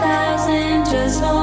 thousand just for